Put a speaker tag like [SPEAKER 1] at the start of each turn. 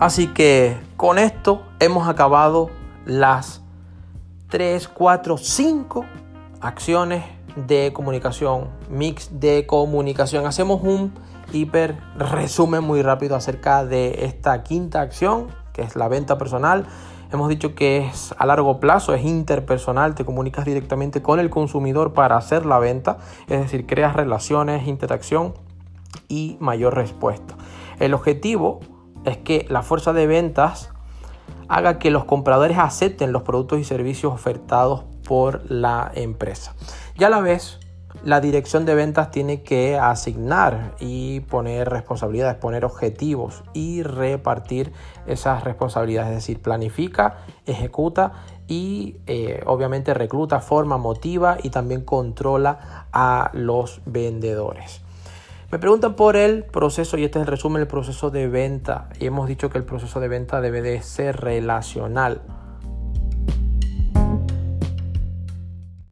[SPEAKER 1] Así que con esto hemos acabado las 3, 4, 5 acciones de comunicación, mix de comunicación. Hacemos un hiper resumen muy rápido acerca de esta quinta acción, que es la venta personal. Hemos dicho que es a largo plazo, es interpersonal, te comunicas directamente con el consumidor para hacer la venta, es decir, creas relaciones, interacción y mayor respuesta. El objetivo es que la fuerza de ventas haga que los compradores acepten los productos y servicios ofertados por la empresa. Ya a la vez, la dirección de ventas tiene que asignar y poner responsabilidades, poner objetivos y repartir esas responsabilidades. Es decir, planifica, ejecuta y eh, obviamente recluta, forma, motiva y también controla a los vendedores. Me preguntan por el proceso y este es el resumen del proceso de venta. Y hemos dicho que el proceso de venta debe de ser relacional